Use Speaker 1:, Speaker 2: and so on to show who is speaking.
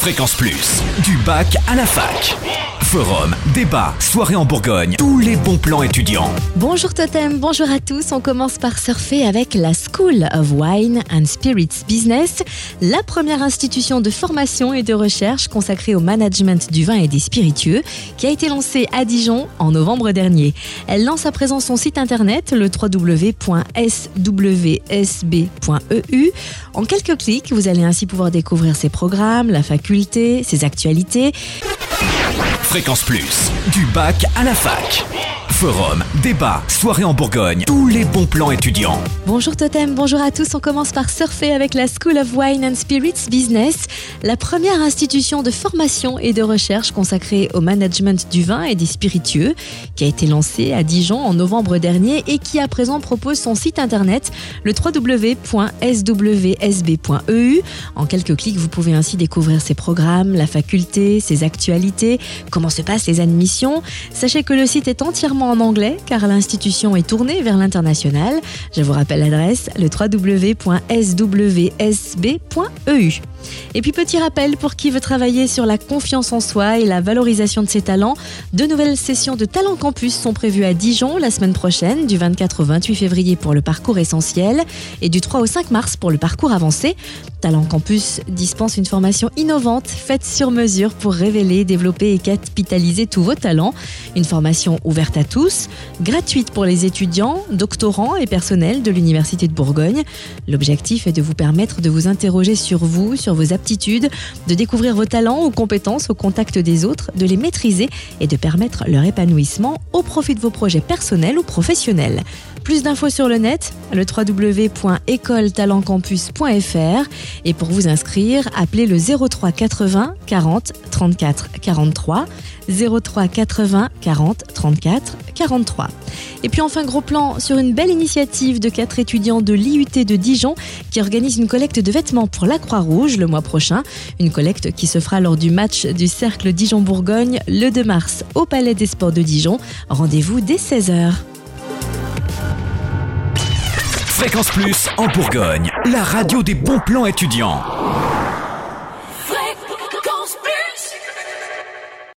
Speaker 1: Fréquence Plus, du bac à la fac. Forum, débat, soirée en Bourgogne, tous les bons plans étudiants.
Speaker 2: Bonjour Totem, bonjour à tous. On commence par surfer avec la School of Wine and Spirits Business, la première institution de formation et de recherche consacrée au management du vin et des spiritueux, qui a été lancée à Dijon en novembre dernier. Elle lance à présent son site internet, le www.swsb.eu. En quelques clics, vous allez ainsi pouvoir découvrir ses programmes, la faculté, ses actualités.
Speaker 1: Fréquence Plus, du bac à la fac. Forum, débat, soirée en Bourgogne, tous les bons plans étudiants.
Speaker 2: Bonjour Totem, bonjour à tous. On commence par surfer avec la School of Wine and Spirits Business, la première institution de formation et de recherche consacrée au management du vin et des spiritueux, qui a été lancée à Dijon en novembre dernier et qui à présent propose son site internet, le www.swsb.eu. En quelques clics, vous pouvez ainsi découvrir ses programmes, la faculté, ses actualités, comment se passent les admissions. Sachez que le site est entièrement en anglais car l'institution est tournée vers l'international. Je vous rappelle l'adresse, le www.swsb.eu. Et puis petit rappel pour qui veut travailler sur la confiance en soi et la valorisation de ses talents, deux nouvelles sessions de Talent Campus sont prévues à Dijon la semaine prochaine, du 24 au 28 février pour le parcours essentiel et du 3 au 5 mars pour le parcours avancé. Talent Campus dispense une formation innovante faite sur mesure pour révéler, développer et capitaliser tous vos talents. Une formation ouverte à tous, gratuite pour les étudiants, doctorants et personnels de l'Université de Bourgogne. L'objectif est de vous permettre de vous interroger sur vous, vos aptitudes, de découvrir vos talents ou compétences au contact des autres, de les maîtriser et de permettre leur épanouissement au profit de vos projets personnels ou professionnels. Plus d'infos sur le net, le www.écoletalentcampus.fr et pour vous inscrire, appelez le 03 80 40 34 43 03 80 40 34 43. Et puis enfin gros plan sur une belle initiative de quatre étudiants de l'IUT de Dijon qui organise une collecte de vêtements pour la Croix-Rouge le mois prochain, une collecte qui se fera lors du match du Cercle Dijon-Bourgogne le 2 mars au Palais des Sports de Dijon. Rendez-vous dès 16h.
Speaker 1: Fréquence Plus en Bourgogne, la radio des bons plans étudiants.